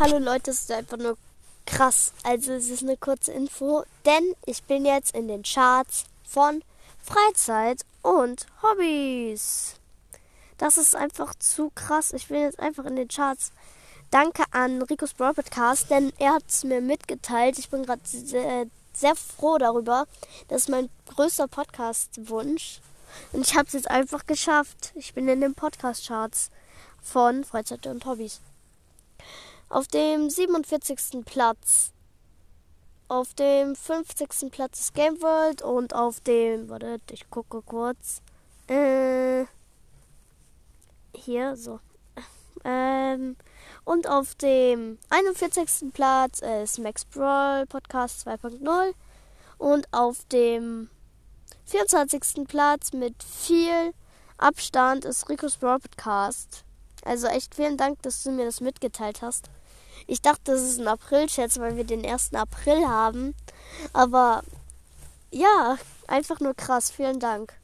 Hallo Leute, es ist einfach nur krass. Also es ist eine kurze Info, denn ich bin jetzt in den Charts von Freizeit und Hobbys. Das ist einfach zu krass. Ich bin jetzt einfach in den Charts. Danke an Ricos Brawl Podcast, denn er hat es mir mitgeteilt. Ich bin gerade sehr, sehr froh darüber. Das ist mein größter Podcast-Wunsch. Und ich habe es jetzt einfach geschafft. Ich bin in den Podcast-Charts von Freizeit und Hobbys. Auf dem 47. Platz. Auf dem 50. Platz ist Game World und auf dem, warte, ich gucke kurz. Äh, hier, so. Ähm, und auf dem 41. Platz ist Max Brawl Podcast 2.0. Und auf dem 24. Platz mit viel Abstand ist Rico's Brawl Podcast. Also echt vielen Dank, dass du mir das mitgeteilt hast. Ich dachte, das ist ein April-Scherz, weil wir den 1. April haben. Aber ja, einfach nur krass. Vielen Dank.